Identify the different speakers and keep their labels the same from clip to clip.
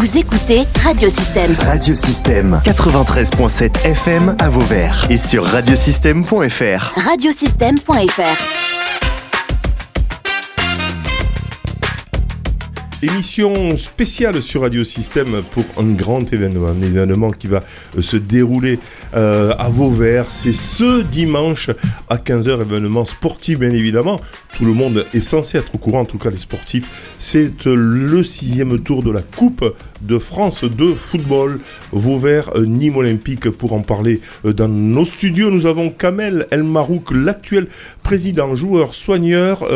Speaker 1: Vous écoutez Radiosystème.
Speaker 2: Radiosystème 93.7 FM à Vauvert et sur radiosystème.fr.
Speaker 1: Radiosystème.fr.
Speaker 3: Émission spéciale sur Radio Système pour un grand événement, un événement qui va euh, se dérouler euh, à Vauvert. C'est ce dimanche à 15h, événement sportif bien évidemment. Tout le monde est censé être au courant, en tout cas les sportifs. C'est euh, le sixième tour de la Coupe de France de football. Vauvert, Nîmes Olympique, pour en parler dans nos studios. Nous avons Kamel El Marouk, l'actuel président, joueur, soigneur,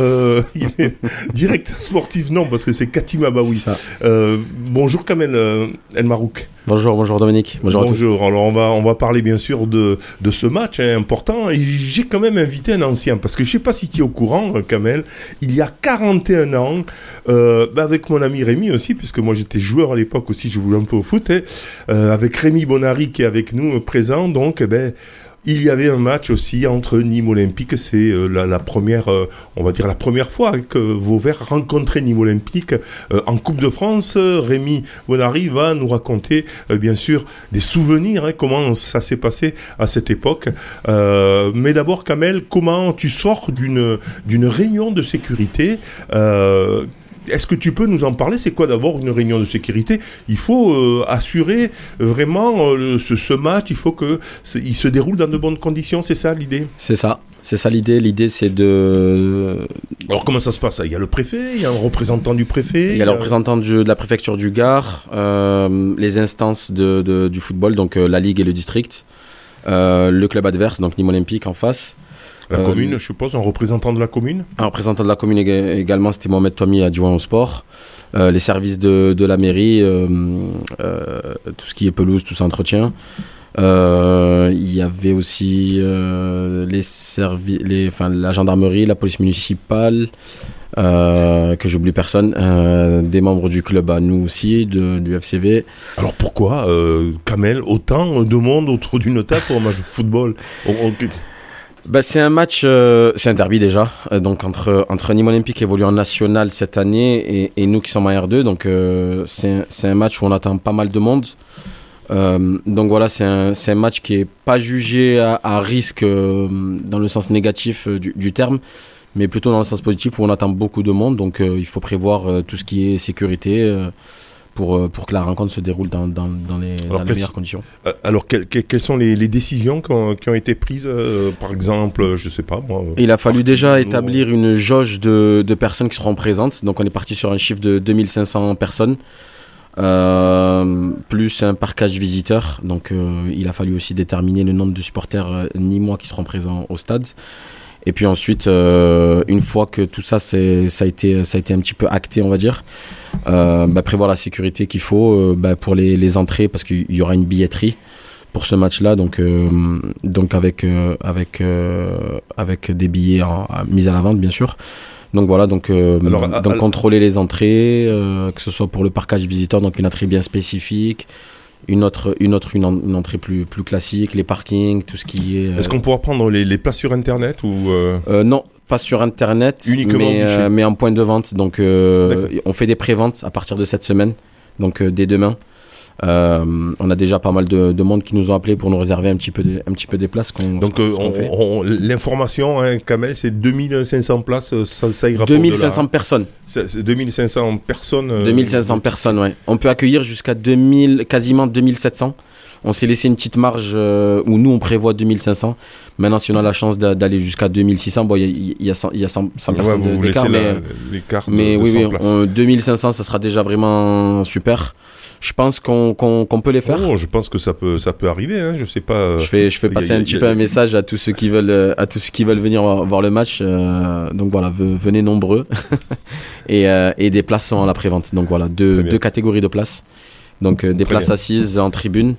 Speaker 3: directeur sportif, non, parce que c'est Cathy oui. Euh, bonjour Kamel euh, El Marouk.
Speaker 4: Bonjour, bonjour Dominique.
Speaker 3: Bonjour. bonjour. Alors on va on va parler bien sûr de, de ce match hein, important et j'ai quand même invité un ancien parce que je sais pas si tu es au courant euh, Kamel, il y a 41 ans bah, avec mon ami Rémi aussi puisque moi j'étais joueur à l'époque aussi, je jouais un peu au foot hein, avec Rémi Bonari qui est avec nous présent donc eh ben il y avait un match aussi entre Nîmes Olympique, c'est euh, la, première, euh, on va dire la première fois que Vauvert rencontrait Nîmes Olympique euh, en Coupe de France. Rémi Bonari va nous raconter bien sûr des souvenirs, hein, comment ça s'est passé à cette époque. mais d'abord, Kamel, comment tu sors d'une réunion de sécurité est-ce que tu peux nous en parler? C'est quoi d'abord une réunion de sécurité? Il faut euh, assurer vraiment euh, ce, match, il faut qu'il se déroule dans de bonnes conditions, c'est ça l'idée?
Speaker 4: C'est ça. C'est ça l'idée. L'idée, c'est de.
Speaker 3: Alors, comment ça se passe? Il y a le préfet, il y a un représentant du préfet.
Speaker 4: Il y a le représentant de, la préfecture du Gard, euh, les instances du football, donc la Ligue et le district, le club adverse, donc Nîmes Olympique en face.
Speaker 3: La euh, commune, je suppose, un représentant de la commune?
Speaker 4: Un représentant de la commune également, c'était Mohamed Tomi, adjoint au sport. Euh, les services de, de la mairie, euh, tout ce qui est pelouse, tout ça entretien. Il y avait aussi les services, les, enfin, la gendarmerie, la police municipale, que j'oublie personne, des membres du club à nous aussi, de, du FCV.
Speaker 3: Alors pourquoi, Kamel, autant de monde autour d'une table pour un match de football?
Speaker 4: Bah, c'est un match, euh, c'est un derby déjà, euh, donc entre, entre Nîmes Olympique évolue en national cette année et, nous qui sommes en R2, donc euh, c'est un match où on attend pas mal de monde. donc voilà, c'est un, un, match qui est pas jugé à, à risque dans le sens négatif du, du, terme, mais plutôt dans le sens positif où on attend beaucoup de monde, donc il faut prévoir tout ce qui est sécurité pour, euh, pour que la rencontre se déroule dans, dans, dans les, meilleures conditions.
Speaker 3: Euh, alors, quelles sont les, les décisions qui ont, qui ont, été prises, euh, par exemple, je sais pas moi
Speaker 4: Il a fallu déjà établir une jauge de, de, personnes qui seront présentes. Donc, on est parti sur un chiffre de 2500 personnes. Euh, plus un parcage visiteur. Donc, il a fallu aussi déterminer le nombre de supporters ni moi qui seront présents au stade. Et puis ensuite, euh, une fois que tout ça, ça, a été, ça a été un petit peu acté, on va dire, euh, bah, prévoir la sécurité qu'il faut euh, bah, pour les, les, entrées, parce qu'il y aura une billetterie pour ce match-là, donc, euh, donc avec, euh, avec, avec des billets mis à la vente, bien sûr. Donc voilà, donc, donc contrôler les entrées, que ce soit pour le parcage visiteur, donc une entrée bien spécifique, une autre, une autre une, entrée plus, plus classique, les parkings, tout ce qui est.
Speaker 3: Est-ce qu'on pourra prendre les, les, places sur Internet ou
Speaker 4: euh... Euh, Non, pas sur Internet, Uniquement mais, euh, mais en point de vente. Donc, euh, on fait des préventes à partir de cette semaine, donc dès demain. Euh, on a déjà pas mal de, de, monde qui nous ont appelé pour nous réserver un petit peu, de, un petit peu des places.
Speaker 3: Donc euh, l'information, hein, Kamel, c'est 2500 places, euh, ça, ça ira
Speaker 4: 2500 personnes.
Speaker 3: C'est 2500 personnes.
Speaker 4: 2500 personnes, ouais. On peut accueillir jusqu'à 2000, quasiment 2700. On s'est laissé une petite marge où nous on prévoit 2500. Maintenant, si on a la chance d'aller jusqu'à 2600, bon, il y, y, a 100, y a 100, 100 personnes d'écart, mais, mais oui, oui, 2500, ça sera déjà vraiment super je pense qu'on peut les faire.
Speaker 3: Oh, je pense que ça peut, ça peut arriver. Hein, je sais pas. Euh,
Speaker 4: je fais, je fais passer un petit peu un message à tous ceux qui veulent, euh, à tous ceux qui veulent venir voir le match. Euh, donc voilà, venez nombreux et, et des places sont à la prévente. Donc voilà, deux, deux catégories de places. Donc des places assises en tribune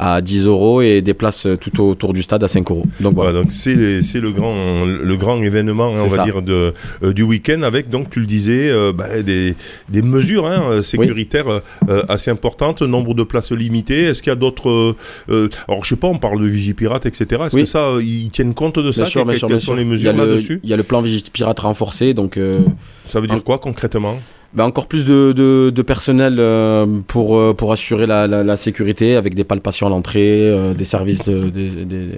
Speaker 4: à 10 euros et des places tout autour du stade à 5 euros.
Speaker 3: Donc voilà, donc c'est le grand le grand événement hein, on va dire de euh, du week-end avec donc tu le disais euh, bah, des, des mesures hein, sécuritaires euh, assez importantes, nombre de places limitées. Est-ce qu'il y a d'autres alors je sais pas, on parle de Vigipirate etc. Est-ce que ça ils tiennent compte de ça?
Speaker 4: Quelles sont les mesures là-dessus?
Speaker 3: Il
Speaker 4: y a le plan Vigipirate renforcé donc
Speaker 3: ça veut dire quoi concrètement?
Speaker 4: Ben, encore plus de, de, de personnel euh, pour, euh, pour assurer la, la, la, sécurité avec des palpations à l'entrée, euh, des services de, des, des,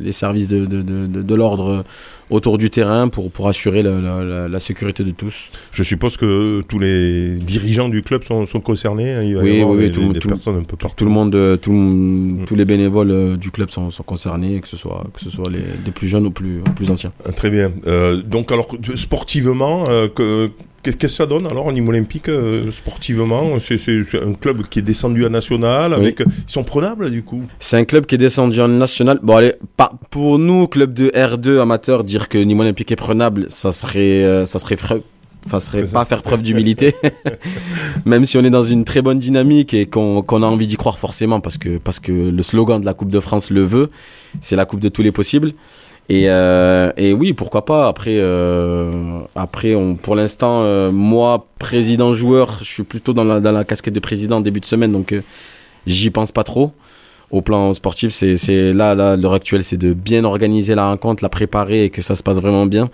Speaker 4: les services de, de, de, de l'ordre autour du terrain pour, pour assurer la, la, la, sécurité de tous.
Speaker 3: Je suppose que tous les dirigeants du club sont, sont concernés. Hein,
Speaker 4: il va oui, y oui, oui, tout, des tout, personnes un peu partout. Tout le monde, tout, tous les bénévoles du club sont, sont concernés, que ce soit, que ce soit les, des plus jeunes ou plus, plus anciens.
Speaker 3: Très bien. donc alors sportivement, que Qu'est-ce que ça donne alors au niveau olympique euh, sportivement C'est un club qui est descendu à national avec ils sont prenables du coup.
Speaker 4: C'est un club qui est descendu en national. Bon allez, pas pour nous club de R2 amateur dire que Nîmes Olympique est prenable, ça serait euh, ça serait Enfin, serait pas faire preuve d'humilité, même si on est dans une très bonne dynamique et qu'on a envie d'y croire forcément parce que parce que le slogan de la Coupe de France le veut, c'est la Coupe de tous les possibles. Et, euh, et oui, pourquoi pas. Après, euh, après, on, pour l'instant, euh, moi, président joueur, je suis plutôt dans la, dans la casquette de président début de semaine, donc j'y pense pas trop. Au plan sportif, c'est, c'est là, là, l'heure actuelle, c'est de bien organiser la rencontre, la préparer et que ça se passe vraiment bien.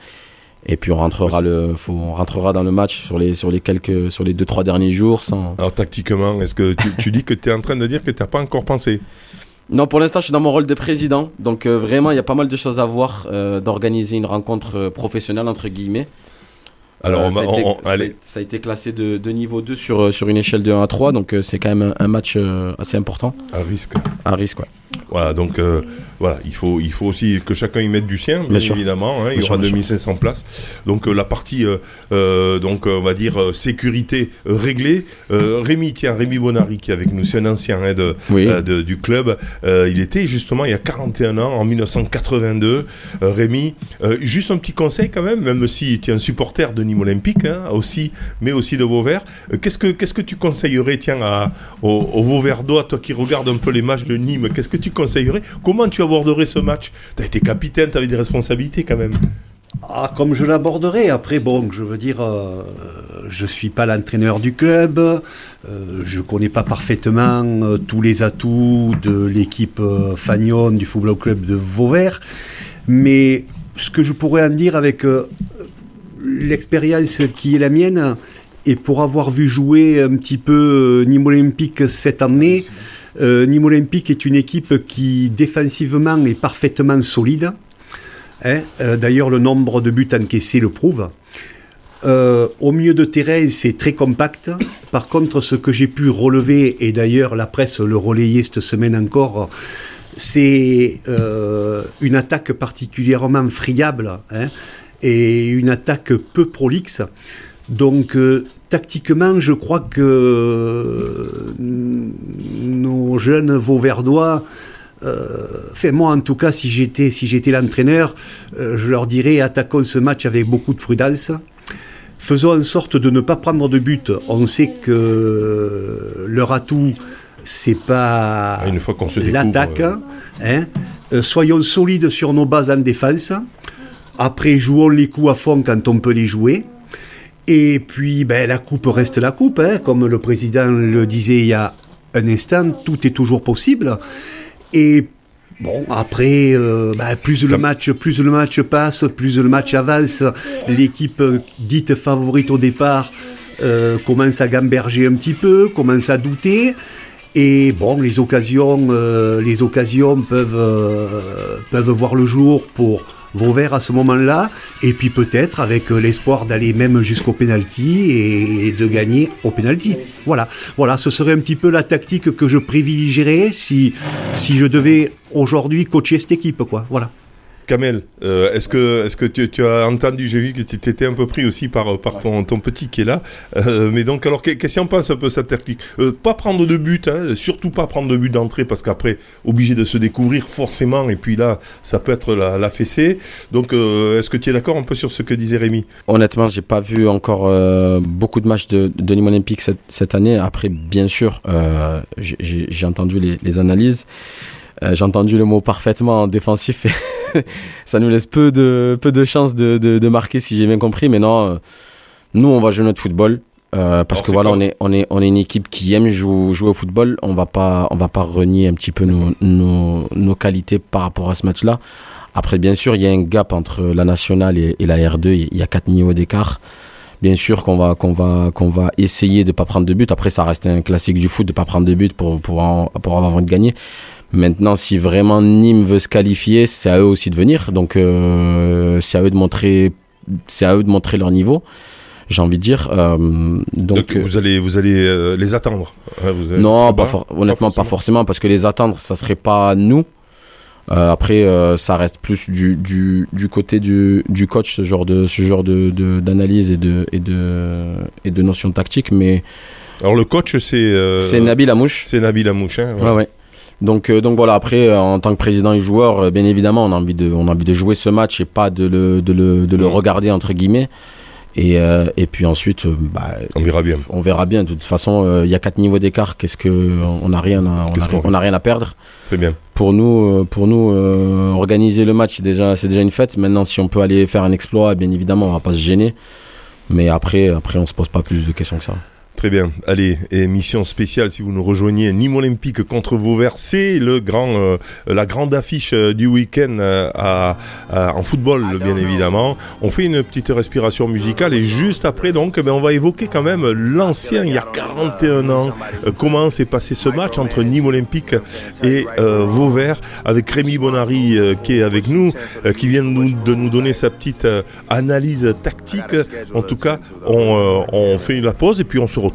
Speaker 4: Et puis on rentrera le, faut, on rentrera dans le match sur les sur les quelques sur les deux trois derniers jours sans.
Speaker 3: Alors tactiquement, est-ce que tu, tu dis que tu es en train de dire que tu n'as pas encore pensé?
Speaker 4: Non, pour l'instant, je suis dans mon rôle de président. Donc, euh, vraiment, il y a pas mal de choses à voir euh, d'organiser une rencontre euh, professionnelle, entre guillemets. Alors, ça, a été, ça, a été, classé de, de, niveau 2 sur, sur une échelle de 1 à 3, donc c'est quand même un, un match assez important.
Speaker 3: À risque.
Speaker 4: À risque, ouais.
Speaker 3: Voilà, donc euh, voilà, il faut, il faut aussi que chacun y mette du sien, bien, évidemment. Hein, il y aura 2500 places. Donc euh, la partie, euh, donc on va dire sécurité réglée. Rémi, tiens, Rémi Bonari qui est avec nous, c'est un ancien hein, de, du club. il était justement il y a 41 ans, en 1982. Rémi, juste un petit conseil quand même, même si tu es un supporter de Nîmes Olympique hein, aussi, mais aussi de Vauvert. qu'est-ce que, qu'est-ce que tu conseillerais, tiens, à, aux, aux Vauverdois, toi qui regardes un peu les matchs de Nîmes, qu'est-ce que tu conseillerais Comment tu aborderais ce match Tu as été capitaine, tu avais des responsabilités quand même.
Speaker 5: Ah, comme je l'aborderai. Après, bon, je veux dire, euh, je suis pas l'entraîneur du club. Euh, je connais pas parfaitement euh, tous les atouts de l'équipe euh, Fagnon du Football Club de Vauvert. Mais ce que je pourrais en dire avec l'expérience qui est la mienne, et pour avoir vu jouer un petit peu Nîmes Olympique cette année, euh, Nîmes Olympique est une équipe qui défensivement est parfaitement solide. Hein. Euh, D'ailleurs, le nombre de buts encaissés le prouve. Euh, au milieu de terrain, c'est très compact. Par contre, ce que j'ai pu relever, et d'ailleurs la presse le relayait cette semaine encore, c'est une attaque particulièrement friable hein, et une attaque peu prolixe. Donc, tactiquement, je crois que euh, nos jeunes Vauverdois, euh, fait moi en tout cas, si j'étais si j'étais l'entraîneur, euh, je leur dirais attaquons ce match avec beaucoup de prudence. Faisons en sorte de ne pas prendre de but. On sait que leur atout, c'est pas
Speaker 3: ah,
Speaker 5: l'attaque. Hein. soyons solides sur nos bases en défense. Après, jouons les coups à fond quand on peut les jouer. Et puis, ben, la coupe reste la coupe, hein. comme le président le disait il y a un instant, tout est toujours possible. Et bon, après, euh, ben, plus le match, plus le match passe, plus le match avance, l'équipe dite favorite au départ euh, commence à gamberger un petit peu, commence à douter. Et bon, les occasions, euh, les occasions peuvent, peuvent voir le jour pour Vauvert à ce moment-là, et puis peut-être avec euh, l'espoir d'aller même jusqu'au penalty et de gagner au penalty. Voilà, voilà, ce serait un petit peu la tactique que je privilégierais si si je devais aujourd'hui coacher cette équipe, quoi. Voilà.
Speaker 3: Kamel, euh, est-ce que, est que tu, as entendu, j'ai vu que tu étais un peu pris aussi par, ton, petit qui est là. Euh, mais donc, alors, qu'est-ce qu'on pense un peu cette technique euh, Pas prendre de but, hein, surtout pas prendre de but d'entrée, parce qu'après, obligé de se découvrir forcément, et puis là, ça peut être la, fessée. Donc, est-ce que tu es d'accord un peu sur ce que disait Rémi?
Speaker 4: Honnêtement, j'ai pas vu encore beaucoup de matchs de, de Nîmes Olympique cette, année. Après, bien sûr, j'ai entendu les analyses. J'ai entendu le mot parfaitement défensif ça nous laisse peu de, peu de chances de, de, de marquer si j'ai bien compris. Mais non, euh, nous, on va jouer notre football. Euh, parce que voilà, on est, on est, on est une équipe qui aime jouer, jouer au football. On va pas, on va pas renier un petit peu nos, nos, nos qualités par rapport à ce match-là. Après, bien sûr, il y a un gap entre la nationale et, et la R2. Il y a quatre niveaux d'écart. Bien sûr qu'on va qu'on va qu'on va essayer de pas prendre de but. Après, ça reste un classique du foot de pas prendre de but pour pour pour avoir envie de gagner. Maintenant, si vraiment Nîmes veut se qualifier, c'est à eux aussi de venir. Donc, euh, c'est à eux de montrer, c'est à eux de montrer leur niveau. J'ai envie de dire. Euh, donc,
Speaker 3: vous allez vous allez euh, les attendre.
Speaker 4: Non, pas, honnêtement, pas forcément. parce que les attendre, ça serait pas nous. Après, ça reste plus du, du, du côté du, du, coach, ce genre de, ce genre de, d'analyse et de, et, de, et de notions tactiques. Mais
Speaker 3: Alors, le coach, c'est.
Speaker 4: C'est Nabil Amouche.
Speaker 3: C'est Nabil Amouche, hein,
Speaker 4: ouais. ouais, Donc, donc voilà, après, en tant que président et joueur, bien évidemment, on a envie de, on a envie de jouer ce match et pas de le, de le, de le regarder, entre guillemets. Et, euh, et puis ensuite, euh, bah,
Speaker 3: on verra bien.
Speaker 4: On verra bien. De toute façon, euh, il y a quatre niveaux d'écart. Qu'est-ce que on n'a rien, à, on, a, rien à perdre.
Speaker 3: Très bien.
Speaker 4: Pour nous, pour nous, organiser le match, c'est déjà, c'est déjà une fête. Maintenant, si on peut aller faire un exploit, bien évidemment, on va pas se gêner. Mais après, après, on se pose pas plus de questions que ça.
Speaker 3: Très bien. Allez, émission spéciale si vous nous rejoignez. Nîmes Olympique contre Vauvert, c'est le grand, euh, la grande affiche euh, du week-end euh, à, en football, bien évidemment. On fait une petite respiration musicale et juste après, donc, ben, on va évoquer quand même l'ancien, il y a 41 ans, comment s'est passé ce match entre Nîmes Olympique et Vauvert, avec Rémi Bonari qui est avec nous, qui vient de nous, de nous, donner sa petite analyse tactique. En tout cas, on, on fait la pause et puis on se retrouve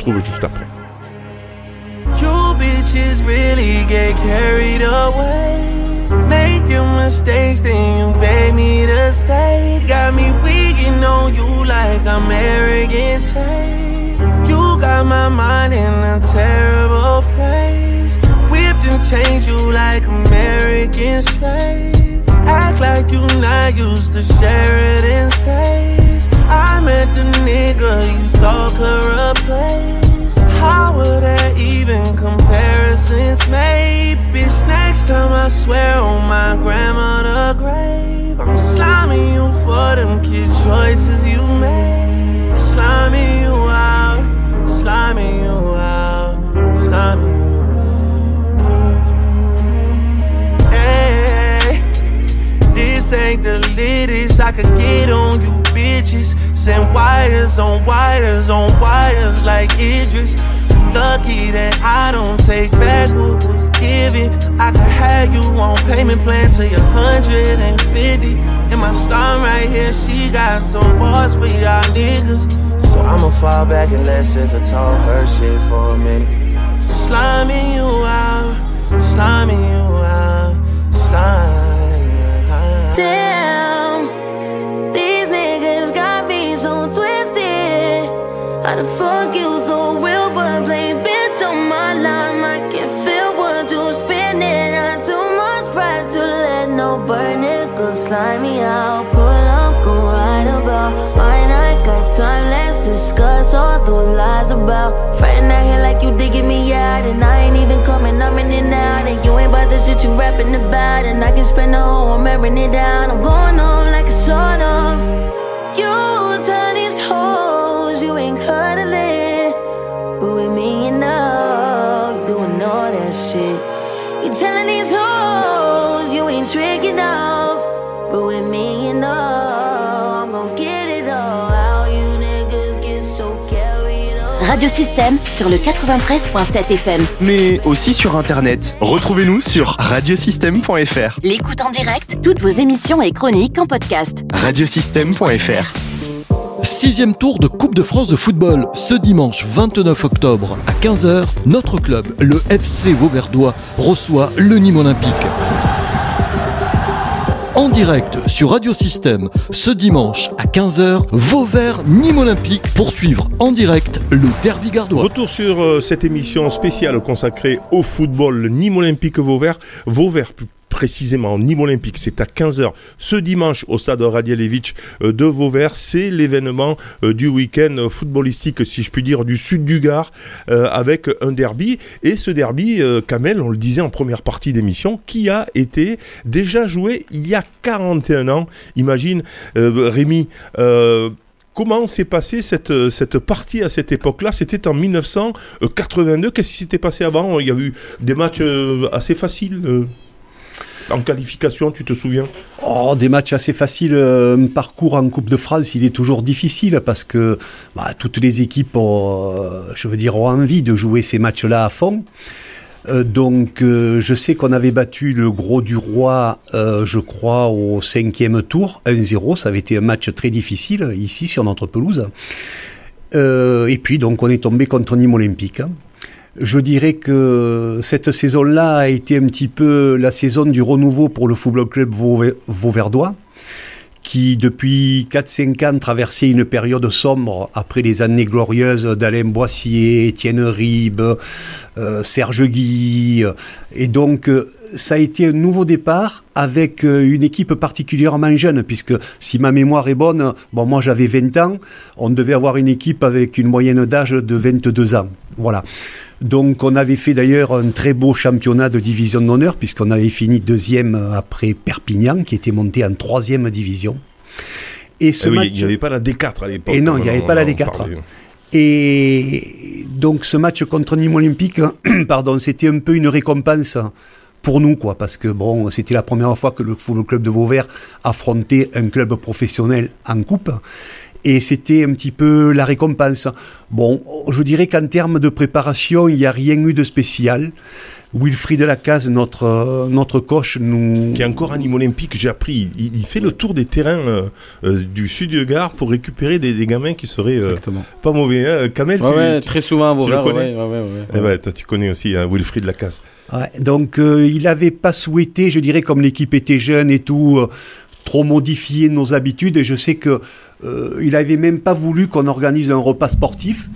Speaker 3: You bitches really get carried away. Making mistakes, then you beg me to stay. Got me weaking on you like I'm. You got my mind in a terrible place. Whipped and changed you like American slave. Act like you not used to Sheridan Stays. I met the nigga you thought could replace. How would there even comparisons made? Bitch, next time I swear on my grandmother grave, I'm slamming you for them kid choices you made. Slamming you out, slamming you out, slamming you out. This ain't the latest I could get on you bitches. Send wires on wires on wires like Idris. You lucky that I don't take back what was given. I could have you on payment plan till you're 150. And my star right here, she got some bars for y'all niggas. So I'ma fall back and let SZA talk her shit for a minute. Sliming you out, sliming you out, sliming you out. Damn. How the fuck you so real but play bitch on my line? I can feel what you're spinning. Not too much pride to let no burn it. Go slide me out, pull up, go right about. Mine, I got time, let's discuss all those lies about. Friend out here like you digging me out, and I ain't even coming, I'm in and out. And you ain't about the shit you rapping about, and I can spend the whole I'm airing it down. I'm going home like a sort of. You turn these hoes you ain't cuddling. But with me, you know, doing all that shit. You telling these hoes you ain't tricking off. But with me, carried Radio Système sur le 93.7 FM.
Speaker 2: Mais aussi sur Internet. Retrouvez-nous sur radiosystème.fr.
Speaker 1: L'écoute en direct, toutes vos émissions et chroniques en podcast.
Speaker 2: Radiosystème.fr.
Speaker 6: Sixième tour de Coupe de France de football. Ce dimanche 29 octobre à 15h, notre club, le FC Vauverdois, reçoit le Nîmes Olympique. En direct sur Radio Système, ce dimanche à 15h, Vauvert Nîmes Olympique pour suivre en direct le derby gardois.
Speaker 3: Retour sur euh, cette émission spéciale consacrée au football Nîmes Olympique Vauvert. Vauvert précisément Nîmes Olympique. C'est à 15h ce dimanche au stade Radialevich euh, de Vauvert. C'est l'événement euh, du week-end footballistique, si je puis dire, du sud du Gard, euh, avec un derby. Et ce derby, Kamel, on le disait en première partie d'émission, qui a été déjà joué il y a 41 ans. Imagine, Rémi, comment s'est passée cette, cette partie à cette époque-là? C'était en 1982. Qu'est-ce qui s'était passé avant? Il y a eu des matchs assez faciles en qualification, tu te souviens?
Speaker 5: Oh, des matchs assez faciles. Un parcours en Coupe de France, il est toujours difficile parce que bah, toutes les équipes, ont, euh, je veux dire, ont envie de jouer ces matchs-là à fond. Euh, donc, euh, je sais qu'on avait battu le Gros du Roi, euh, je crois, au cinquième tour, 1-0. Ça avait été un match très difficile ici sur notre pelouse. Euh, et puis, donc, on est tombé contre Nîmes Olympique. Je dirais que cette saison-là a été un petit peu la saison du renouveau pour le Football Club Vau- Vauverdois, qui depuis 4-5 ans traversait une période sombre après les années glorieuses d'Alain Boissier, Étienne Ribes, euh, Serge Guy. Et donc, euh, ça a été un nouveau départ avec euh, une équipe particulièrement jeune, puisque si ma mémoire est bonne, bon, moi j'avais 20 ans, on devait avoir une équipe avec une moyenne d'âge de 22 ans. Voilà. Donc, on avait fait d'ailleurs un très beau championnat de division d'honneur, puisqu'on avait fini deuxième après Perpignan, qui était monté en troisième division. Et ce
Speaker 3: Eh oui,
Speaker 5: match...
Speaker 3: Il n'y avait pas la D4 à l'époque.
Speaker 5: Et non, il n'y avait pas la
Speaker 3: on en
Speaker 5: D4.
Speaker 3: parlait.
Speaker 5: Et donc ce match contre Nîmes Olympique, pardon, c'était un peu une récompense pour nous, quoi, parce que bon, c'était la première fois que le Football Club de Vauvert affrontait un club professionnel en coupe. Et c'était un petit peu la récompense. Bon, je dirais qu'en termes de préparation, il n'y a rien eu de spécial. Wilfried Lacaze, notre, euh, notre coach, nous...
Speaker 3: Qui est encore un Nîmes olympique, j'ai appris. Il, il fait le tour des terrains euh, euh, du sud de Gare pour récupérer des, des gamins qui seraient euh,
Speaker 4: Exactement.
Speaker 3: pas mauvais. Hein. Kamel,
Speaker 4: Ouais,
Speaker 3: tu,
Speaker 4: ouais,
Speaker 3: tu-
Speaker 4: très souvent à
Speaker 3: tu le
Speaker 4: Vauvert.
Speaker 3: connais
Speaker 4: ouais, ouais, ouais, ouais,
Speaker 3: Eh ben, toi, tu connais aussi hein, Wilfried Lacasse.
Speaker 5: Ouais, donc euh, il n'avait pas souhaité, je dirais, comme l'équipe était jeune et tout, euh, trop modifier nos habitudes. Et je sais que euh, il avait même pas voulu qu'on organise un repas sportif.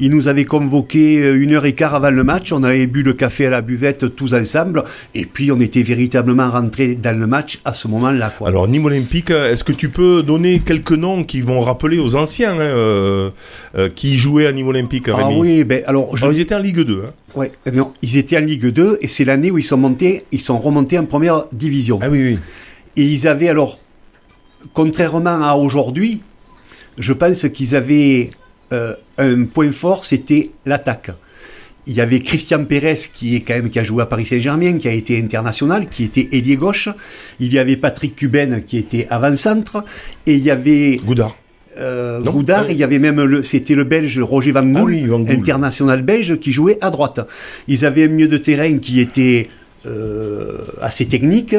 Speaker 5: Il nous avait convoqué euh, une heure et quart avant le match. On avait bu le café à la buvette tous ensemble. Et puis on était véritablement rentrés dans le match à ce moment-là.
Speaker 3: Alors, Nîmes olympique, euh, est-ce que tu peux donner quelques noms qui vont rappeler aux anciens hein, euh, euh, qui jouaient à Nîmes olympique,
Speaker 5: ah oui, ben alors je
Speaker 3: Alors, ils étaient en Ligue 2. Hein.
Speaker 5: ouais, non, ils étaient en Ligue 2 et c'est l'année où ils sont montés, ils sont remontés en première division.
Speaker 3: Ah oui, oui.
Speaker 5: Et ils avaient alors, contrairement à aujourd'hui, je pense qu'ils avaient euh, un point fort, c'était l'attaque. Il y avait Christian Pérez qui est quand même qui a joué à Paris Saint-Germain, qui a été international, qui était ailier gauche. Il y avait Patrick Cuben qui était avant-centre, et il y avait
Speaker 3: Goudard.
Speaker 5: euh,
Speaker 3: Non.
Speaker 5: Goudard.
Speaker 3: Ah.
Speaker 5: Il y avait même le, c'était le Belge Roger Van Gool,
Speaker 3: Ah oui, Van Gool.
Speaker 5: international belge, qui jouait à droite. Ils avaient un milieu de terrain qui était euh, assez technique,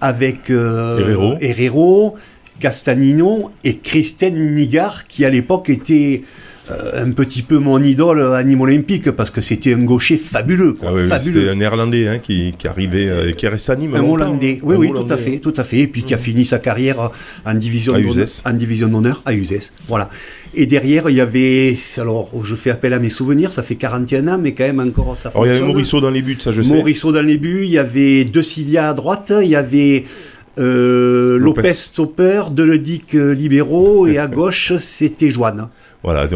Speaker 5: avec euh,
Speaker 3: Herrero.
Speaker 5: Herrero, Castanino et Christine Nigard, qui à l'époque était euh, un petit peu mon idole à Nîmes Olympique, parce que c'était un gaucher fabuleux. quoi,
Speaker 3: Ah oui, oui,
Speaker 5: fabuleux.
Speaker 3: C'était un néerlandais hein, qui, qui arrivait, euh, qui est resté à Nîmes.
Speaker 5: Un Hollandais,
Speaker 3: hein.
Speaker 5: oui,
Speaker 3: Un
Speaker 5: oui, tout à fait, tout à fait. Et puis qui a fini sa carrière en division d'honneur- à Uzès. Voilà. Et derrière, il y avait, alors je fais appel à mes souvenirs, ça fait 41 ans, mais quand même encore ça
Speaker 3: Alors, il y avait
Speaker 5: fonctionne.
Speaker 3: Morisseau dans les buts, ça je sais.
Speaker 5: Morisseau dans les buts, il y avait De Cilia à droite, il y avait euh,
Speaker 3: Lopez.
Speaker 5: Lopez Stopper, Deledic euh, libéraux, et à gauche, c'était Joanne.
Speaker 3: Voilà, tu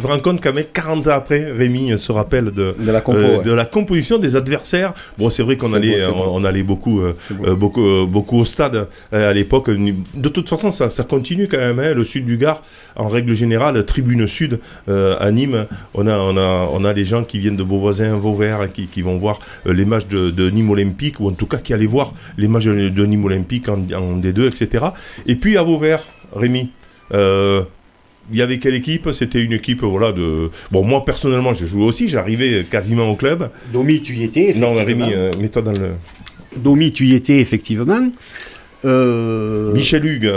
Speaker 3: te rends compte qu'à 40 ans après, Rémi se rappelle de,
Speaker 4: De la compo,
Speaker 3: euh,
Speaker 4: ouais.
Speaker 3: de la composition des adversaires. Bon, c'est vrai qu'on allait,
Speaker 4: beau, c'est beau.
Speaker 3: on, on allait beaucoup, euh,
Speaker 4: C'est beau.
Speaker 3: euh, beaucoup, euh, beaucoup au stade euh, à l'époque. De toute façon, ça, ça continue quand même. hein, le sud du Gard, en règle générale, tribune sud euh, à Nîmes, on a, on a, on a les gens qui viennent de Beauvoisin, Vauvert, qui, qui vont voir euh, les matchs de, de Nîmes Olympique, ou en tout cas qui allaient voir les matchs de, de Nîmes Olympique en, en D2, etc. Et puis à Vauvert, Rémi. Euh, il y avait quelle équipe? C'était une équipe voilà de bon moi personnellement j'ai joué aussi j'arrivais quasiment au club
Speaker 5: Domi, tu y étais
Speaker 3: non. Rémi euh, mets-toi dans le
Speaker 5: Domi, tu y étais effectivement. Euh,
Speaker 3: Michel Hugues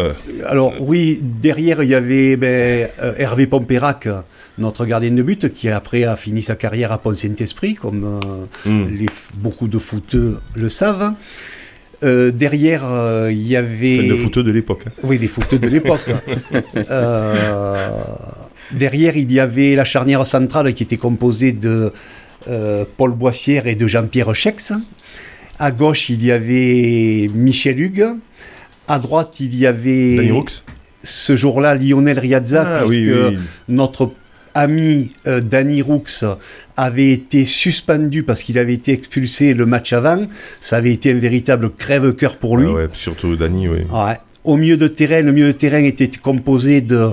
Speaker 5: Alors oui, derrière il y avait ben, euh, Hervé Pompérac, notre gardien de but, qui après a fini sa carrière à Pont-Saint-Esprit, comme euh,
Speaker 3: hmm.
Speaker 5: les, beaucoup de footeux le savent. Euh, derrière, euh, il y avait...
Speaker 3: fan de footeux de l'époque hein.
Speaker 5: Oui, des footeux de l'époque. Euh, derrière, il y avait la charnière centrale qui était composée de euh, Paul Boissière et de Jean-Pierre Chex. À gauche, il y avait Michel Hugues. À droite, il y avait
Speaker 3: Danny Roux
Speaker 5: ce jour-là Lionel Riazza,
Speaker 3: ah
Speaker 5: puisque
Speaker 3: oui, oui.
Speaker 5: notre ami euh, Danny Roux avait été suspendu parce qu'il avait été expulsé le match avant. Ça avait été un véritable crève-cœur pour lui.
Speaker 3: Ah ouais, surtout oui
Speaker 5: Ouais. Au milieu de terrain, le milieu de terrain était composé de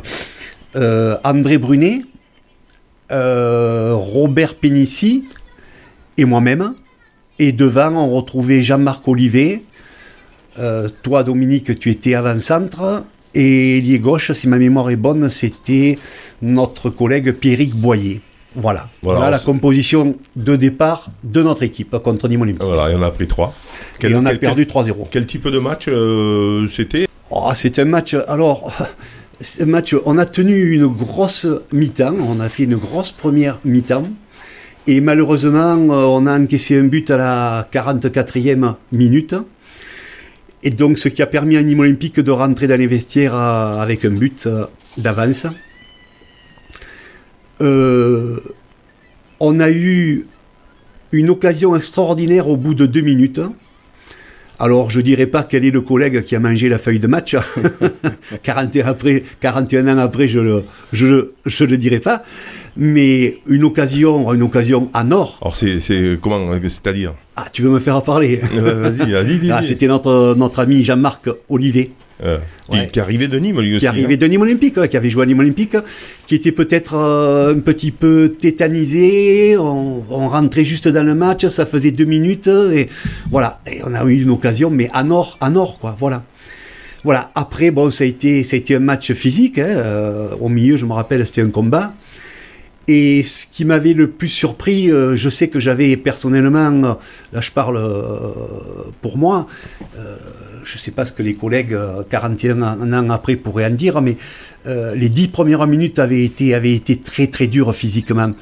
Speaker 5: euh, André Brunet, euh, Robert Pénissi et moi-même. Et devant, on retrouvait Jean-Marc Olivet, Euh, toi, Dominique, tu étais avant-centre. Et ailier gauche, si ma mémoire est bonne, c'était notre collègue Pierrick Boyer. Voilà.
Speaker 3: Voilà,
Speaker 5: Voilà, la
Speaker 3: on
Speaker 5: composition de départ de notre équipe contre Nîmes Olympique.
Speaker 3: Voilà, il en a pris trois.
Speaker 5: et on a
Speaker 3: quel-
Speaker 5: perdu 3-0.
Speaker 3: Quel type de match euh, c'était?
Speaker 5: Oh, c'est un match. Alors, match. On a tenu une grosse mi-temps. On a fait une grosse première mi-temps. Et malheureusement, euh, on a encaissé un but à la 44e minute. Et donc, ce qui a permis à Nîmes Olympique de rentrer dans les vestiaires euh, avec un but euh, d'avance. Euh, on a eu une occasion extraordinaire au bout de deux minutes. Alors, je dirais pas quel est le collègue qui a mangé la feuille de match. 41, après, 41 ans après, je le, je, je le dirai pas. Mais une occasion, une occasion en or.
Speaker 3: Alors c'est c'est- comment c'est-à-dire?
Speaker 5: Ah, tu veux me faire parler?
Speaker 3: Euh, Vas-y,
Speaker 5: Ah. C'était notre, notre ami Jean-Marc Olivier.
Speaker 3: Euh, qui-
Speaker 5: Ouais.
Speaker 3: qui est arrivé de Nîmes lui aussi.
Speaker 5: qui arrivait
Speaker 3: hein.
Speaker 5: de Nîmes Olympique, ouais, qui avait joué à Nîmes Olympique, qui était peut-être euh, un petit peu tétanisé. On, on rentrait juste dans le match, ça faisait deux minutes et voilà. Et on a eu une occasion, mais en or, en or, quoi. Voilà. Voilà. Après, bon, ça a été, ça a été un match physique. hein, euh, au milieu, je me rappelle, c'était un combat. Et ce qui m'avait le plus surpris, euh, je sais que j'avais personnellement, euh, là je parle euh, pour moi, je ne sais pas ce que les collègues euh, 41 ans après pourraient en dire, mais les dix premières minutes avaient été très très dures physiquement.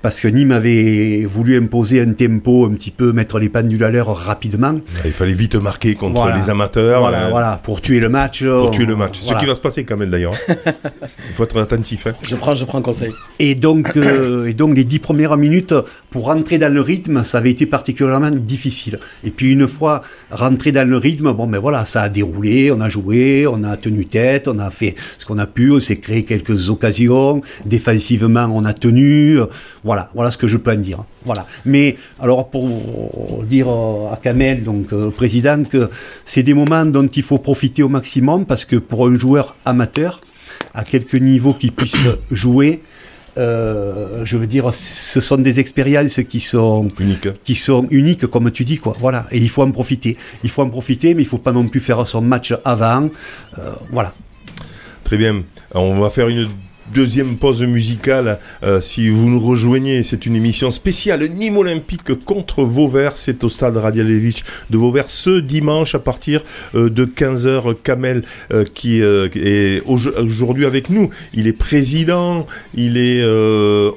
Speaker 5: Parce que Nîmes avait voulu imposer un tempo un petit peu, mettre les pendules à l'heure rapidement.
Speaker 3: Il fallait vite marquer contre
Speaker 5: Voilà.
Speaker 3: les amateurs.
Speaker 5: Voilà,
Speaker 3: euh,
Speaker 5: voilà, pour tuer le match.
Speaker 3: Pour
Speaker 5: on-
Speaker 3: tuer le match.
Speaker 5: voilà.
Speaker 3: Ce qui va se passer quand même d'ailleurs. hein. Il faut être attentif. hein.
Speaker 4: Je prends, je prends conseil.
Speaker 5: Et donc, euh, et donc les dix premières minutes, pour rentrer dans le rythme, ça avait été particulièrement difficile. Et puis une fois rentré dans le rythme, bon ben voilà, ça a déroulé, on a joué, on a tenu tête, on a fait ce qu'on a pu, on s'est créé quelques occasions, défensivement on a tenu, voilà, voilà ce que je peux en dire. Voilà. Mais alors pour dire euh, à Kamel, donc euh, le président, que c'est des moments dont il faut profiter au maximum parce que pour un joueur amateur, à quelque niveau qu'il puisse jouer, euh, je veux dire, ce sont des expériences qui sont
Speaker 3: Unique.
Speaker 5: qui sont uniques, comme tu dis, quoi. Voilà. Et il faut en profiter. Il faut en profiter, mais il faut pas non plus faire son match avant. Euh, voilà.
Speaker 3: Très bien. Alors, on va faire une deuxième pause musicale. Euh, si vous nous rejoignez, c'est une émission spéciale Nîmes Olympique contre Vauvert. C'est au stade Radialevich de Vauvert ce dimanche à partir euh, de 15h. Kamel euh, qui est aujo- aujourd'hui avec nous. Il est président, il est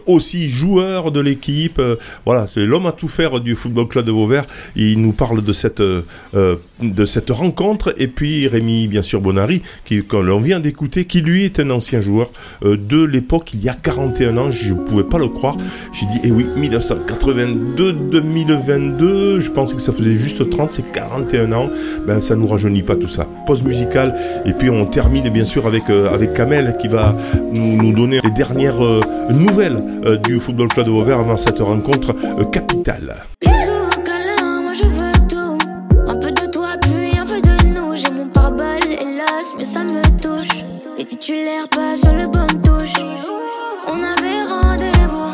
Speaker 3: aussi joueur de l'équipe. Voilà, c'est l'homme à tout faire du football club de Vauvert. Il nous parle de cette de cette rencontre. Et puis Rémi bien sûr Bonari qui qu'on l'on vient d'écouter qui lui est un ancien joueur euh, de l'époque il y a 41 ans je ne pouvais pas le croire. J'ai dit eh oui 1982 2022 je pensais que ça faisait juste 30 c'est 41 ans. Ben ça nous rajeunit pas tout ça. Pause musicale et puis on termine bien sûr avec euh, avec Kamel qui va nous, nous donner les dernières euh, nouvelles du football club de Vauvert avant cette rencontre capitale
Speaker 7: mais ça me touche. Les titulaires pas sur le bon touche. On avait rendez-vous,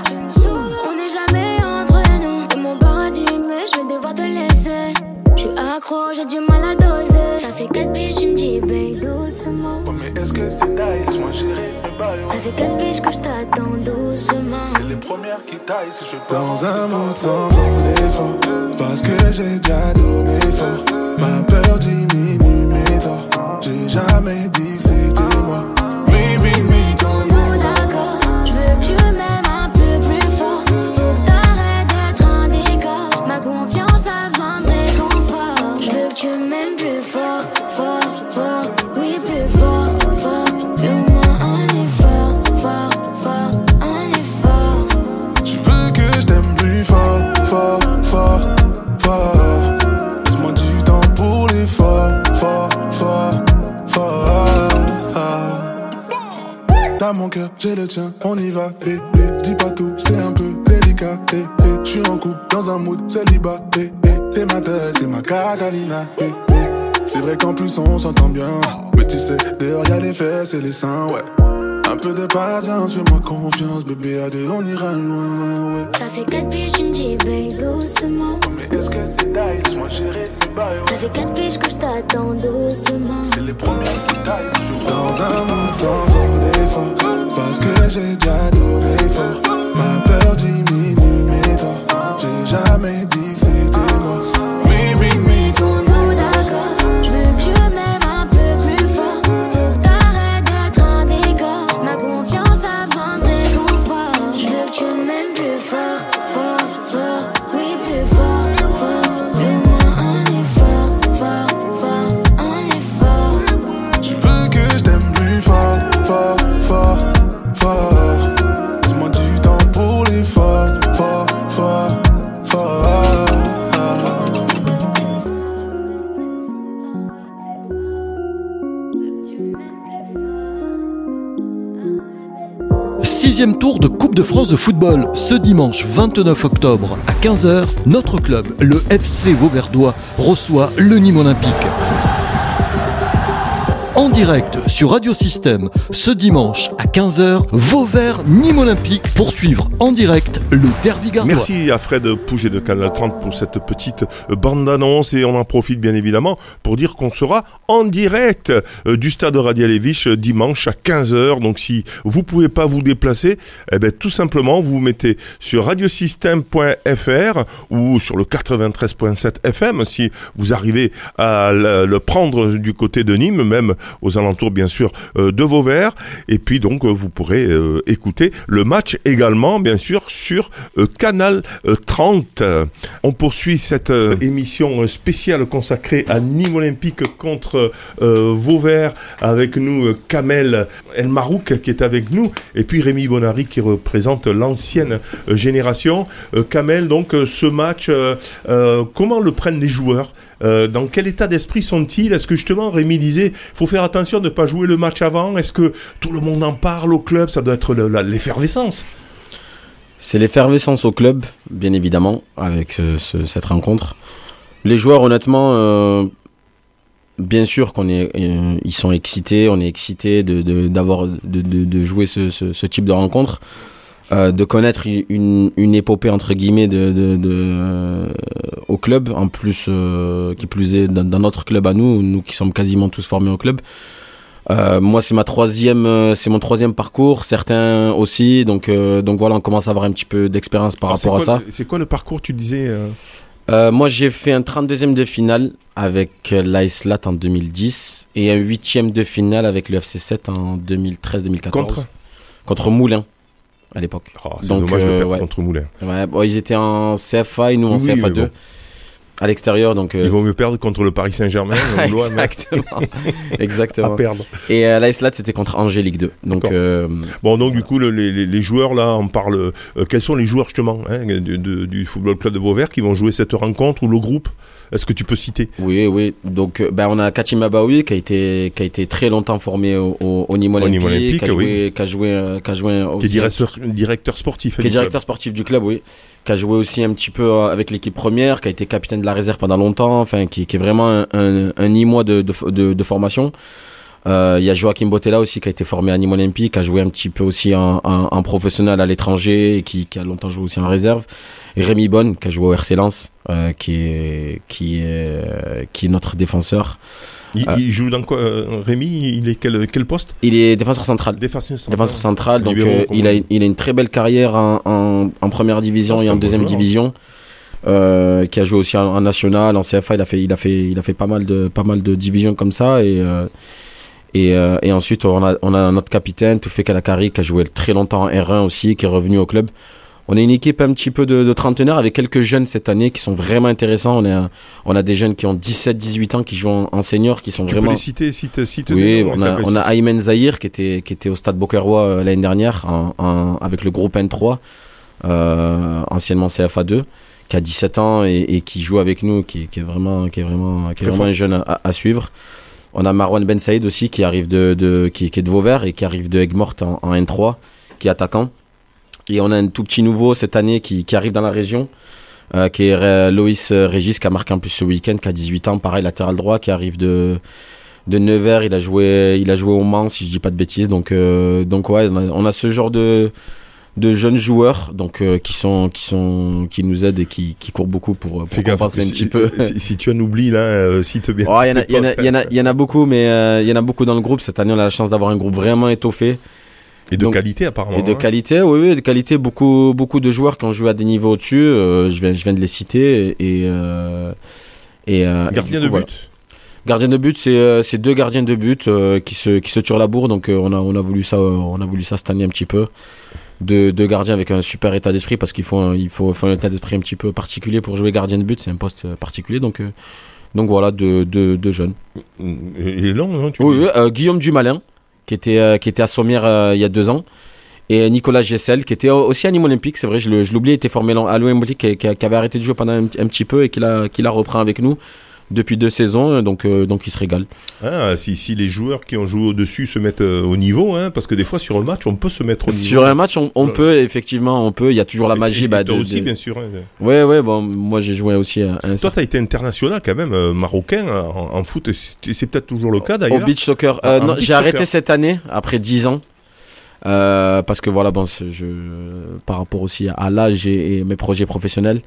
Speaker 7: on n'est jamais entre nous. T'es mon paradis, mais je vais devoir te laisser. Je suis accro, j'ai du mal à doser. Ça fait 4 pieds, tu me dis, babe, doucement.
Speaker 8: Oh, mais est-ce que c'est die Laisse-moi gérer mes bails.
Speaker 7: Ça fait 4 pieds que je t'attends doucement.
Speaker 8: C'est les premières qui taillent si je
Speaker 9: Dans un mood sans trop d'effort Parce que j'ai déjà donné fort Ma torts J'ai jamais on y va, eh, eh, dis pas tout, c'est un peu délicat, eh, eh, je en couple, dans un mood célibat, eh, eh, t'es ma tête, t'es ma Catalina, eh, eh c'est vrai qu'en plus on s'entend bien, mais tu sais, dehors y'a les fesses et les seins, ouais. Un peu de patience, fais-moi confiance, bébé, à deux, on ira loin, ouais.
Speaker 7: Ça fait 4 piges, tu me dis, bail doucement.
Speaker 8: Oh, mais est-ce que c'est taille, Moi gérer mes ouais.
Speaker 7: Ça fait 4 piges que je t'attends doucement. C'est les premiers qui taillent, toujours.
Speaker 9: Dans un monde sans trop. Parce que j'ai déjà donné fort. Ma peur diminue mes torts. J'ai jamais dit c'était
Speaker 6: Sixième tour de Coupe de France de football ce dimanche 29 octobre à 15h. Notre club, le FC Vauverdois, reçoit le Nîmes Olympique. Direct sur Radio Système ce dimanche à 15h, Vauvert Nîmes Olympique pour suivre en direct le derby gardois.
Speaker 3: Merci à Fred Pouget de Canal 30 pour cette petite euh, bande-annonce et on en profite bien évidemment pour dire qu'on sera en direct euh, du stade Radialevich euh, dimanche à 15h. Donc si vous pouvez pas vous déplacer, eh ben, tout simplement vous vous mettez sur radiosystème.fr ou sur le 93.7 FM si vous arrivez à le, prendre du côté de Nîmes, même aux alentours bien sûr euh, de Vauvert. Et puis donc euh, vous pourrez euh, écouter le match également bien sûr sur Canal euh, 30. Euh, On poursuit cette émission spéciale consacrée à Nîmes Olympique contre Vauvert avec nous Kamel El Marouk qui est avec nous et puis Rémi Bonari qui représente l'ancienne génération. Kamel donc ce match comment le prennent les joueurs euh, dans quel état d'esprit sont-ils? Est-ce que justement Rémi disait faut faire attention de ne pas jouer le match avant? Est-ce que tout le monde en parle au club? Ça doit être l'effervescence.
Speaker 4: C'est l'effervescence au club, bien évidemment, avec euh, ce- cette rencontre. Les joueurs, honnêtement, euh, bien sûr qu'on est, ils sont excités, on est excités de de- de, jouer ce, ce type de rencontre, euh, de connaître une, une épopée entre guillemets de, de, de euh, au club, en plus euh, qui plus est dans, dans notre club à nous, nous qui sommes quasiment tous formés au club. Moi, c'est ma troisième, c'est mon troisième parcours. Certains aussi, donc donc voilà, on commence à avoir un petit peu d'expérience par
Speaker 3: Alors,
Speaker 4: rapport à ça.
Speaker 3: C'est quoi le parcours Tu disais
Speaker 4: moi, j'ai fait un 32e de finale avec l'Aislat en 2010 et un 8e de finale avec le FC7 en 2013-2014
Speaker 3: contre?
Speaker 4: Contre Moulin à l'époque.
Speaker 3: Oh, C'est
Speaker 4: Donc,
Speaker 3: dommage de
Speaker 4: euh,
Speaker 3: perdre
Speaker 4: ouais.
Speaker 3: contre Moulin.
Speaker 4: Ouais, bon, ils étaient en CFA et nous en
Speaker 3: Oui, mais
Speaker 4: CFA2
Speaker 3: bon.
Speaker 4: à l'extérieur, donc. euh,
Speaker 3: Il vaut mieux perdre contre le Paris Saint-Germain hein,
Speaker 4: Exactement.
Speaker 3: à
Speaker 4: Exactement.
Speaker 3: perdre.
Speaker 4: Et euh, l'Aislat, c'était contre Angers Ligue 2. Donc, euh,
Speaker 3: Bon, donc du coup, le- les, joueurs là, on parle. euh, quels sont les joueurs justement hein, de- du Football Club de Vauvert qui vont jouer cette rencontre ou le groupe Est-ce que tu peux citer
Speaker 4: Oui, oui. Donc, euh, ben, on a Katim Abaoui qui a été qui a été très longtemps formé au, au, au Nîmes
Speaker 3: Au
Speaker 4: Olympique,
Speaker 3: Olympique,
Speaker 4: qui a joué,
Speaker 3: oui.
Speaker 4: qui a joué, euh, qui a joué
Speaker 3: Qui est
Speaker 4: aussi-
Speaker 3: directeur, directeur sportif.
Speaker 4: qui est
Speaker 3: club.
Speaker 4: directeur sportif du club, oui, qui a joué aussi un petit peu euh, avec l'équipe première, qui a été capitaine de la réserve pendant longtemps, enfin, qui, qui est vraiment un, un, un Nîmois de, de, de, de formation. Euh, Il y a Joachim Botella aussi qui a été formé à Nîmes Olympique, qui a joué un petit peu aussi en, en, en professionnel à l'étranger et qui, qui a longtemps joué aussi en réserve. Et Rémi Bonne qui a joué au RC Lens, euh, qui est qui est euh, qui est notre défenseur.
Speaker 3: Il, il joue dans quoi euh, Rémi, il est quel, quel poste?
Speaker 4: Il est défenseur central.
Speaker 3: Défenseur central.
Speaker 4: Défenseur central, donc euh, il, a, il a une très belle carrière en, en, en première division et en deuxième
Speaker 3: joueur.
Speaker 4: division, euh, qui a joué aussi en, en national, en CFA. Il a fait, il a fait, il a fait pas mal de, pas mal de divisions comme ça et euh, et, euh, et ensuite on a, on a notre capitaine Toufé Kalakari qui a joué très longtemps en R1 aussi, qui est revenu au club. On est une équipe un petit peu de, de trentenaires avec quelques jeunes cette année qui sont vraiment intéressants. On a, on a des jeunes qui ont 17-18 ans qui jouent en, en senior, qui sont
Speaker 3: Tu
Speaker 4: vraiment
Speaker 3: peux les citer, cite, cite
Speaker 4: oui, on a, on a Aymen Zahir qui était, qui était au stade Bokerois euh, l'année dernière en, en- avec le groupe N3, euh, anciennement CFA2, qui a 17 ans et, et qui joue avec nous, qui, qui est vraiment, qui est vraiment, qui est vraiment un jeune à, à suivre. On a Marwan Ben Saïd aussi qui arrive de, qui, est de Vauvert et qui arrive de Aigues Mortes en, en N3, qui est attaquant. Et on a un tout petit nouveau cette année qui, qui arrive dans la région, euh, qui est euh, Loïs euh, Régis, qui a marqué en plus ce week-end, qui a 18 ans, pareil, latéral droit, qui arrive de, de Nevers. Il a joué, il a joué au Mans, si je dis pas de bêtises. Donc, donc ouais, on a ce genre de, de jeunes joueurs donc euh, qui sont qui sont qui nous aident et qui, qui courent beaucoup pour, pour
Speaker 3: Fais gaffe,
Speaker 4: un
Speaker 3: si-
Speaker 4: petit peu.
Speaker 3: Si, si tu en oublies là, euh, si te bien.
Speaker 4: Oh, Il y, en a- il y en a- y en beaucoup, mais euh, il y en a beaucoup dans le groupe. Cette année, on a la chance d'avoir un groupe vraiment étoffé.
Speaker 3: Et de
Speaker 4: Donc-
Speaker 3: qualité apparemment.
Speaker 4: Et de
Speaker 3: hein.
Speaker 4: qualité, oui, oui, de qualité. Beaucoup, beaucoup de joueurs qui ont joué à des niveaux au-dessus. euh, je, viens, je viens de les citer. Et, et, et
Speaker 3: Gardien de
Speaker 4: coup,
Speaker 3: but.
Speaker 4: voilà. Gardien de but, c'est deux gardiens de but qui se qui se tirent la bourre. Donc on a on a voulu ça, on a voulu ça cette année un petit peu. Deux, deux gardiens avec un super état d'esprit parce qu'il faut un, il faut, un état d'esprit un petit peu particulier pour jouer gardien de but. C'est un poste euh, particulier. Donc euh, donc voilà, deux, deux, deux jeunes.
Speaker 3: Il est long, non tu
Speaker 4: Oui, oui, euh, Guillaume Dumalin, qui était, euh, qui était à Sommières euh, il y a deux ans. Et Nicolas Gessel, qui était aussi à Nîmes Olympique, c'est vrai, je l'oubliais, il était formé à l'Olympique, qui, qui- qui avait arrêté de jouer pendant un, un petit peu et qui l'a qui l'a repris avec nous depuis deux saisons, donc, euh, donc il se régale.
Speaker 3: Ah, si, si les joueurs qui ont joué au-dessus se mettent euh, au niveau, hein, parce que des fois sur un match, on peut se mettre au niveau.
Speaker 4: Sur un match, on, peut, effectivement, on peut, il y a toujours la magie.
Speaker 3: et
Speaker 4: bah,
Speaker 3: toi
Speaker 4: de,
Speaker 3: aussi,
Speaker 4: de-
Speaker 3: bien sûr. hein.
Speaker 4: Ouais, ouais, bon, moi j'ai joué aussi à un
Speaker 3: Toi, tu as été international quand même, euh, marocain en, en foot. C'est peut-être toujours le cas d'ailleurs.
Speaker 4: Au beach soccer.
Speaker 3: Ah,
Speaker 4: Euh, non, j'ai arrêté cette année, après 10 ans. Euh, parce que voilà, bon, je, par rapport aussi à l'âge et, et mes projets professionnels.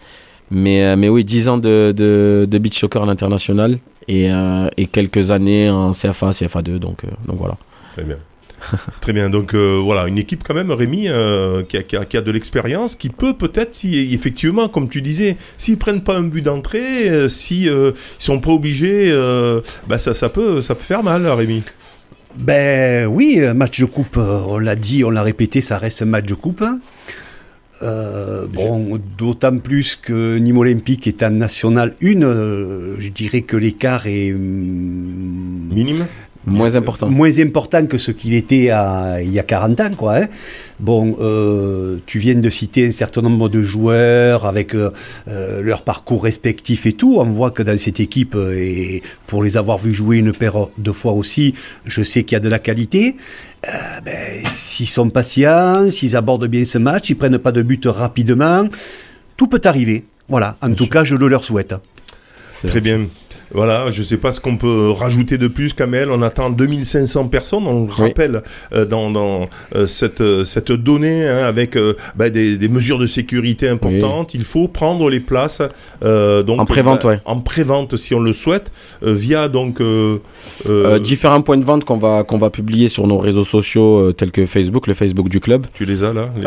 Speaker 4: Mais, euh, mais oui, 10 ans de, de, de beach soccer à l'international et, euh, et quelques années en CFA, CFA2. Donc, euh, donc voilà.
Speaker 3: Très bien. Très bien. Donc euh, voilà, une équipe quand même, Rémi, euh, qui, a, qui a- qui a de l'expérience, qui peut peut-être, si effectivement, comme tu disais, s'ils prennent pas un but d'entrée, euh, si euh, ils sont pas obligés, euh, bah, ça, ça peut, ça peut faire mal, Rémi.
Speaker 5: Ben oui, match de coupe, on l'a dit, on l'a répété, ça reste un match de coupe. Euh, bon, d'autant plus que Nîmes Olympique est en National 1, euh, je dirais que l'écart est hum,
Speaker 3: Minime.
Speaker 4: Moins important.
Speaker 5: moins important que ce qu'il était à- il y a 40 ans. Quoi, hein. Bon, euh, tu viens de citer un certain nombre de joueurs avec euh, euh, leur parcours respectif et tout. On voit que dans cette équipe, euh, et pour les avoir vus jouer une paire de fois aussi, je sais qu'il y a de la qualité. Euh, ben, s'ils sont patients, s'ils abordent bien ce match, ils prennent pas de but rapidement, tout peut arriver. Voilà, en tout cas, je le leur souhaite.
Speaker 3: Très bien. Voilà, je sais pas ce qu'on peut rajouter de plus, Kamel. On attend 2500 personnes, on le
Speaker 4: Oui.
Speaker 3: rappelle, euh, dans, dans euh, cette, euh, cette donnée, hein, avec euh, bah, des, des mesures de sécurité importantes. Il faut prendre les places. donc,
Speaker 4: En prévente,
Speaker 3: bah,
Speaker 4: ouais.
Speaker 3: En prévente, si on le souhaite, via donc...
Speaker 4: différents points de vente qu'on va, qu'on va publier sur nos réseaux sociaux tels que Facebook, le Facebook du club.
Speaker 3: tu les as là les,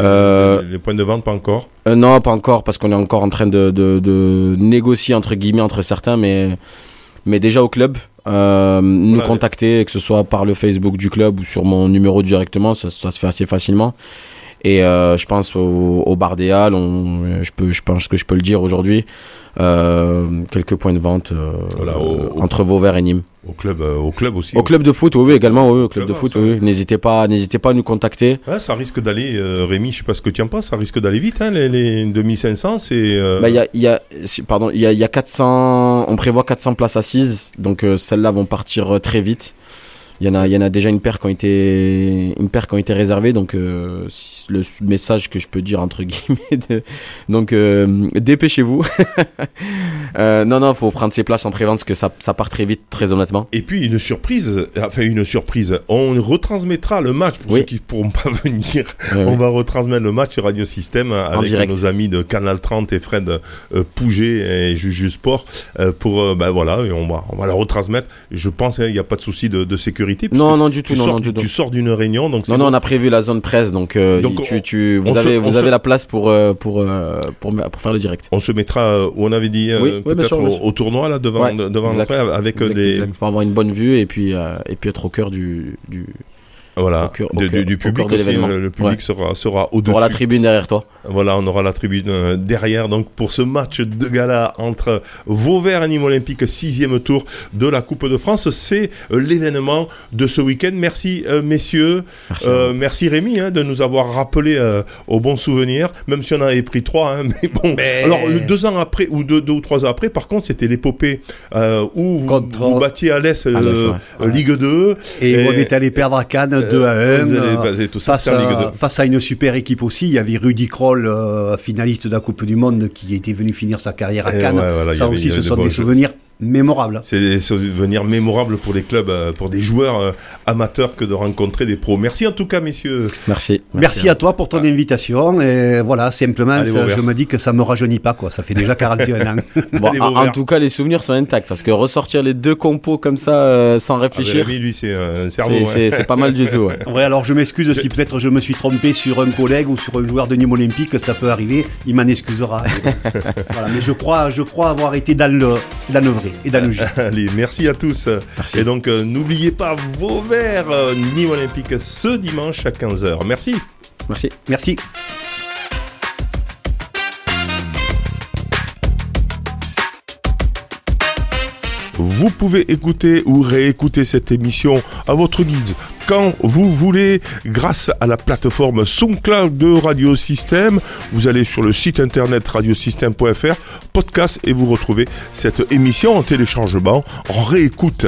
Speaker 3: les- les points de vente, pas encore?
Speaker 4: Euh, non, pas encore, parce qu'on est encore en train de, de, de négocier entre guillemets entre certains, mais, mais déjà au club, euh, nous contacter, que ce soit par le Facebook du club ou sur mon numéro directement, ça, ça se fait assez facilement. Et euh, je pense au, au bar des Halles, on- je, peux, je pense que je peux le dire aujourd'hui, euh, quelques points de vente euh,
Speaker 3: Voilà, au- au-
Speaker 4: entre Vauvert et Nîmes.
Speaker 3: Au club, au club aussi.
Speaker 4: Au club de foot, oui, également, oui, au club
Speaker 3: Club,
Speaker 4: de
Speaker 3: hein,
Speaker 4: foot, oui. N'hésitez pas, n'hésitez pas à nous contacter.
Speaker 3: Ouais, ça risque d'aller, Rémi, je sais pas ce que tu en penses, ça risque d'aller vite, hein, les, les 2500, c'est...
Speaker 4: Bah, y a, y pardon, il y a, il y a 400, on prévoit 400 places assises, donc celles-là vont partir très vite. Il y en a, il y en a déjà une paire qui ont été, une paire qui ont été réservées, donc euh, le message que je peux dire entre guillemets, de- donc euh, dépêchez-vous. euh, non, non, faut prendre ses places en prévente parce que ça, ça part très vite, très honnêtement.
Speaker 3: Et puis une surprise, enfin une surprise, on retransmettra le match pour
Speaker 4: Oui.
Speaker 3: ceux qui ne pourront pas venir.
Speaker 4: Ouais,
Speaker 3: On va retransmettre le match sur Radio Système avec
Speaker 4: direct.
Speaker 3: nos amis de Canal 30 et Fred euh, Pouget et Juju Sport euh, pour ben voilà et on va on va la retransmettre. Je pense qu'il n'y a pas de souci de, de sécurité.
Speaker 4: Non, non, du tout,
Speaker 3: tu
Speaker 4: non,
Speaker 3: sors,
Speaker 4: non, du
Speaker 3: tu
Speaker 4: tout.
Speaker 3: sors d'une réunion donc
Speaker 4: Non, non, on a prévu la zone presse, donc, euh,
Speaker 3: Donc,
Speaker 4: tu, vous avez, vous
Speaker 3: se-
Speaker 4: avez la place pour, euh, pour, euh, pour, pour faire le direct.
Speaker 3: On se mettra où on avait dit
Speaker 4: Oui,
Speaker 3: peut-être au, tournoi là devant
Speaker 4: Ouais,
Speaker 3: de- devant
Speaker 4: exact.
Speaker 3: avec
Speaker 4: Exact,
Speaker 3: des
Speaker 4: exact. Pour avoir une bonne vue et puis, et puis être au cœur du, du,
Speaker 3: voilà
Speaker 4: au au
Speaker 3: de-
Speaker 4: cœur-
Speaker 3: du, du
Speaker 4: au cœur
Speaker 3: public
Speaker 4: de
Speaker 3: aussi,
Speaker 4: l'événement.
Speaker 3: le, le public
Speaker 4: Ouais.
Speaker 3: sera sera au
Speaker 4: Tu auras la tribune derrière toi.
Speaker 3: Voilà, on aura la tribune euh, derrière. Donc pour ce match de gala entre Vauvert et Nîmes Olympique, sixième tour de la Coupe de France, c'est euh, l'événement de ce week-end. Merci euh, messieurs,
Speaker 4: Merci.
Speaker 3: Euh, merci Rémi hein, de nous avoir rappelé euh, aux bons souvenirs, même si on en avait pris trois. hein, mais bon, alors deux ans après ou deux, deux ou trois ans après, par contre, c'était l'épopée euh, où vous,
Speaker 5: Contre-
Speaker 3: vous battiez à l'Est euh,
Speaker 4: ouais.
Speaker 3: euh, Ligue 2.
Speaker 5: Et,
Speaker 3: Et-
Speaker 5: on est allé perdre à Cannes 2 à 1.
Speaker 3: Euh, vous allez-
Speaker 5: euh,
Speaker 3: bah, tout ça,
Speaker 5: face, à,
Speaker 3: 2.
Speaker 5: face à une super équipe aussi. Il y avait Rudy Kroll, euh, finaliste de la Coupe du Monde, qui était venu finir sa carrière à Cannes.
Speaker 3: ouais, voilà,
Speaker 5: Ça
Speaker 3: avait-
Speaker 5: aussi, ce sont
Speaker 3: des
Speaker 5: souvenirs mémorable.
Speaker 3: C'est des souvenirs mémorables pour les clubs, euh, pour des joueurs euh, amateurs que de rencontrer des pros. Merci en tout cas, messieurs.
Speaker 4: Merci.
Speaker 5: Merci, à toi pour ton invitation. Et voilà, simplement,
Speaker 3: Allez,
Speaker 5: ça,
Speaker 3: Vauvert.
Speaker 5: je me dis que ça me rajeunit pas, quoi. Ça fait déjà 41 ans.
Speaker 4: Bon,
Speaker 3: Allez,
Speaker 4: en, tout cas, les souvenirs sont intacts parce que ressortir les deux compos comme ça euh, sans
Speaker 3: Ah,
Speaker 4: réfléchir,
Speaker 3: Jérémy, lui, c'est un cerveau.
Speaker 4: c'est c'est- c'est pas mal du tout. ouais.
Speaker 5: Ouais, alors je m'excuse si peut-être je me suis trompé sur un collègue ou sur un joueur de Nîmes Olympique, ça peut arriver, il m'en excusera. voilà, mais je crois, je crois avoir été dans le, dans le vrai et juste.
Speaker 3: Allez, merci à tous.
Speaker 4: Merci.
Speaker 3: Et donc, euh, n'oubliez pas vos verres euh, Nîmes Olympique ce dimanche à 15h. Merci.
Speaker 4: Merci.
Speaker 5: Merci.
Speaker 3: Vous pouvez écouter ou réécouter cette émission à votre guise quand vous voulez grâce à la plateforme SoundCloud de Radio Système. Vous allez sur le site internet radiosystème.fr, podcast et vous retrouvez cette émission en téléchargement, en réécoute.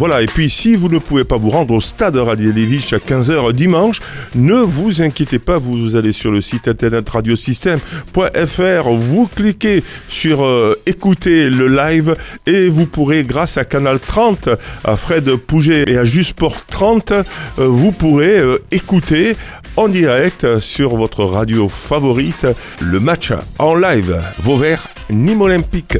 Speaker 3: Voilà, et puis si vous ne pouvez pas vous rendre au stade Radielevich à 15h dimanche, ne vous inquiétez pas, vous allez sur le site internet radiosystème.fr, vous cliquez sur euh, écouter le live et vous pourrez, grâce à Canal 30, à Fred Pouget et à Jusport 30, euh, vous pourrez euh, écouter en direct sur votre radio favorite le match en live Vauvert Nîmes Olympique.